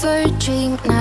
fever dream now.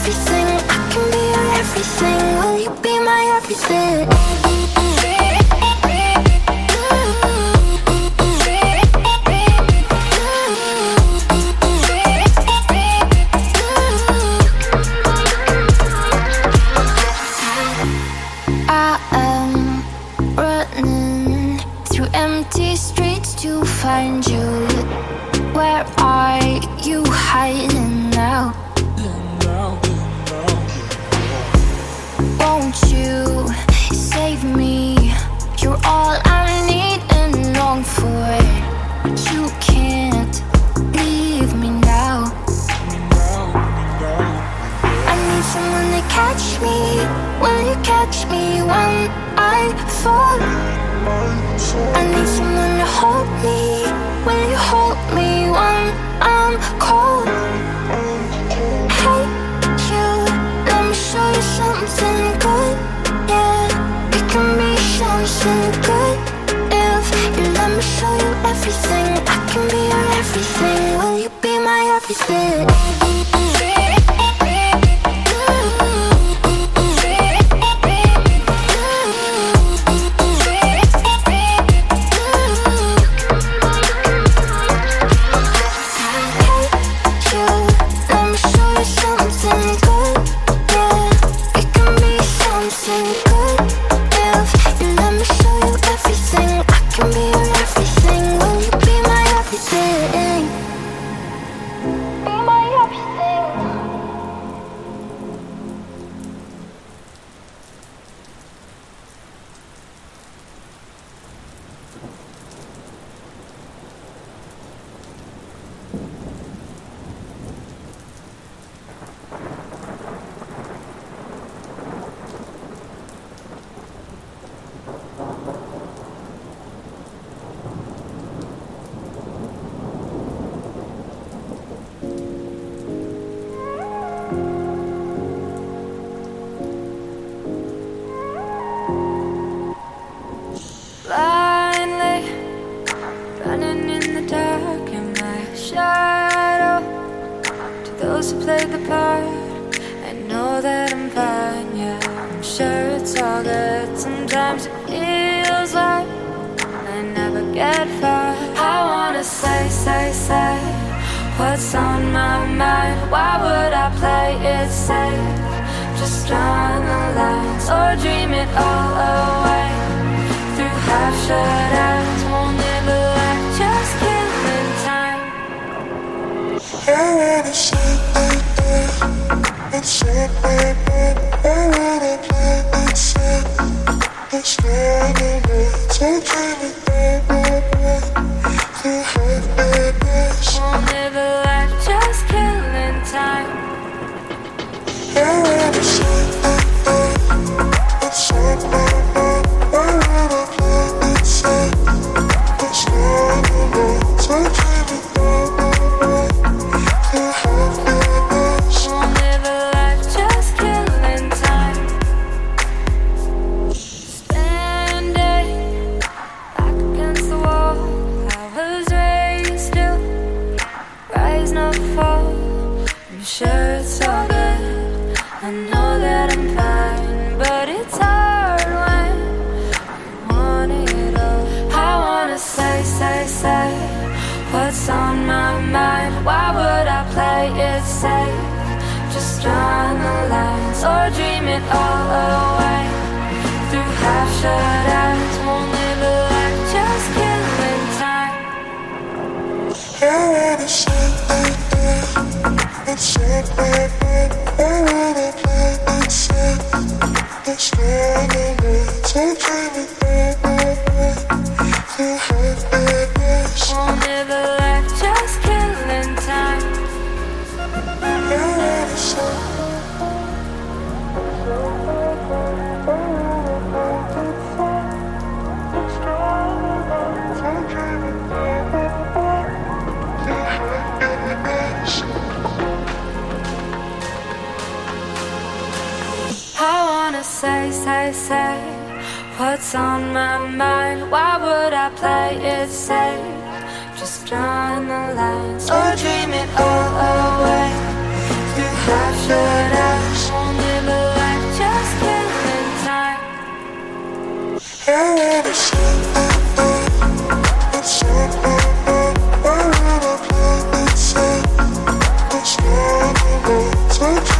everything. I can be your everything. Will you be my everything? You say what's on my mind? Why would I play it safe? Just drawing the lines or dream it all away. Through half shut eyes, won't live a life just killing time. I wanna. I play it safe. it's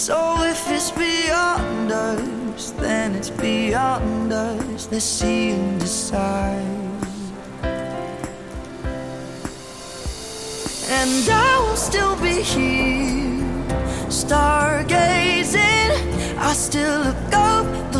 So if it's beyond us, then it's beyond us. Let's see and decide. and I will still be here, stargazing. I still look up, look up,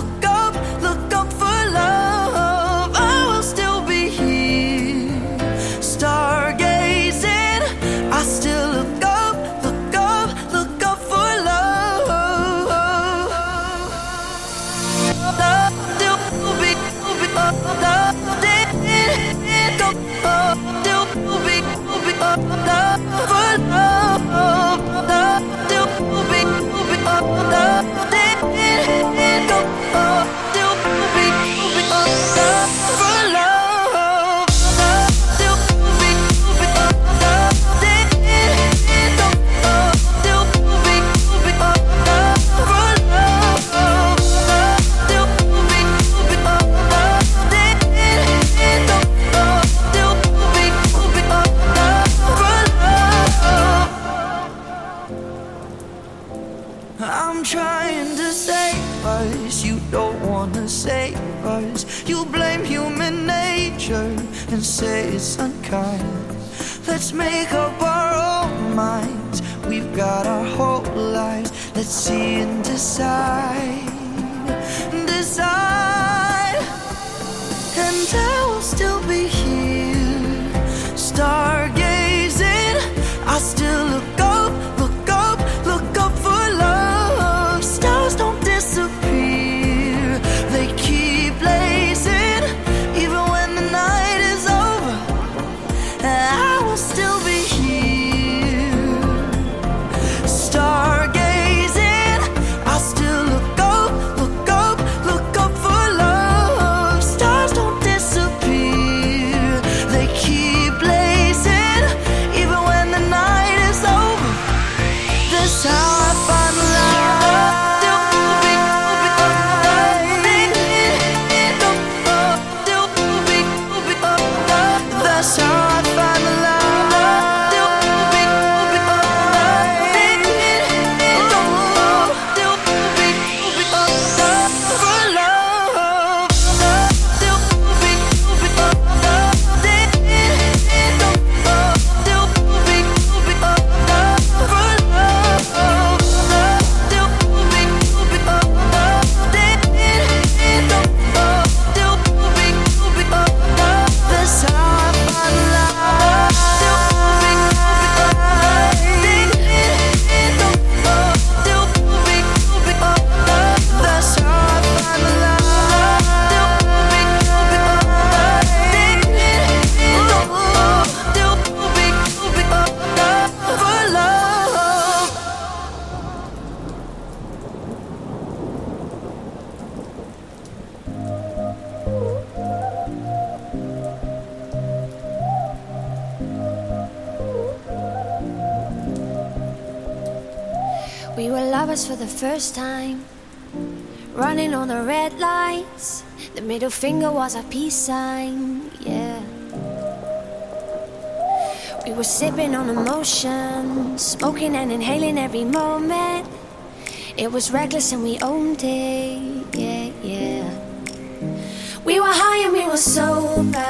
say you don't wanna say voice You blame human nature and say it's unkind. Let's make up our own minds. We've got our whole lives. Let's see and decide. Decide. First time. Running on the red lights. The middle finger was a peace sign, yeah. We were sipping on emotion, smoking and inhaling every moment. It was reckless and we owned it, yeah, yeah. We were high and we were sober.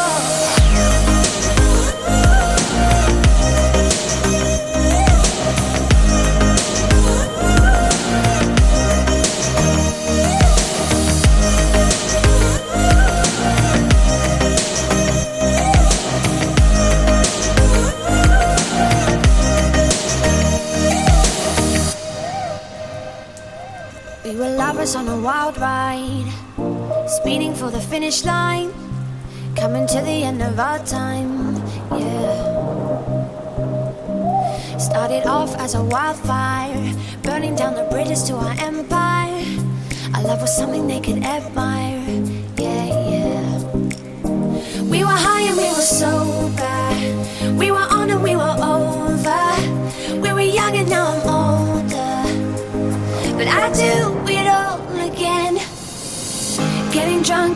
We were lovers on a wild ride, speeding for the finish line, coming to the end of our time, yeah. Started off as a wildfire, burning down the bridges to our empire. Our love was something they could admire,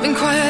I've been quiet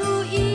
出一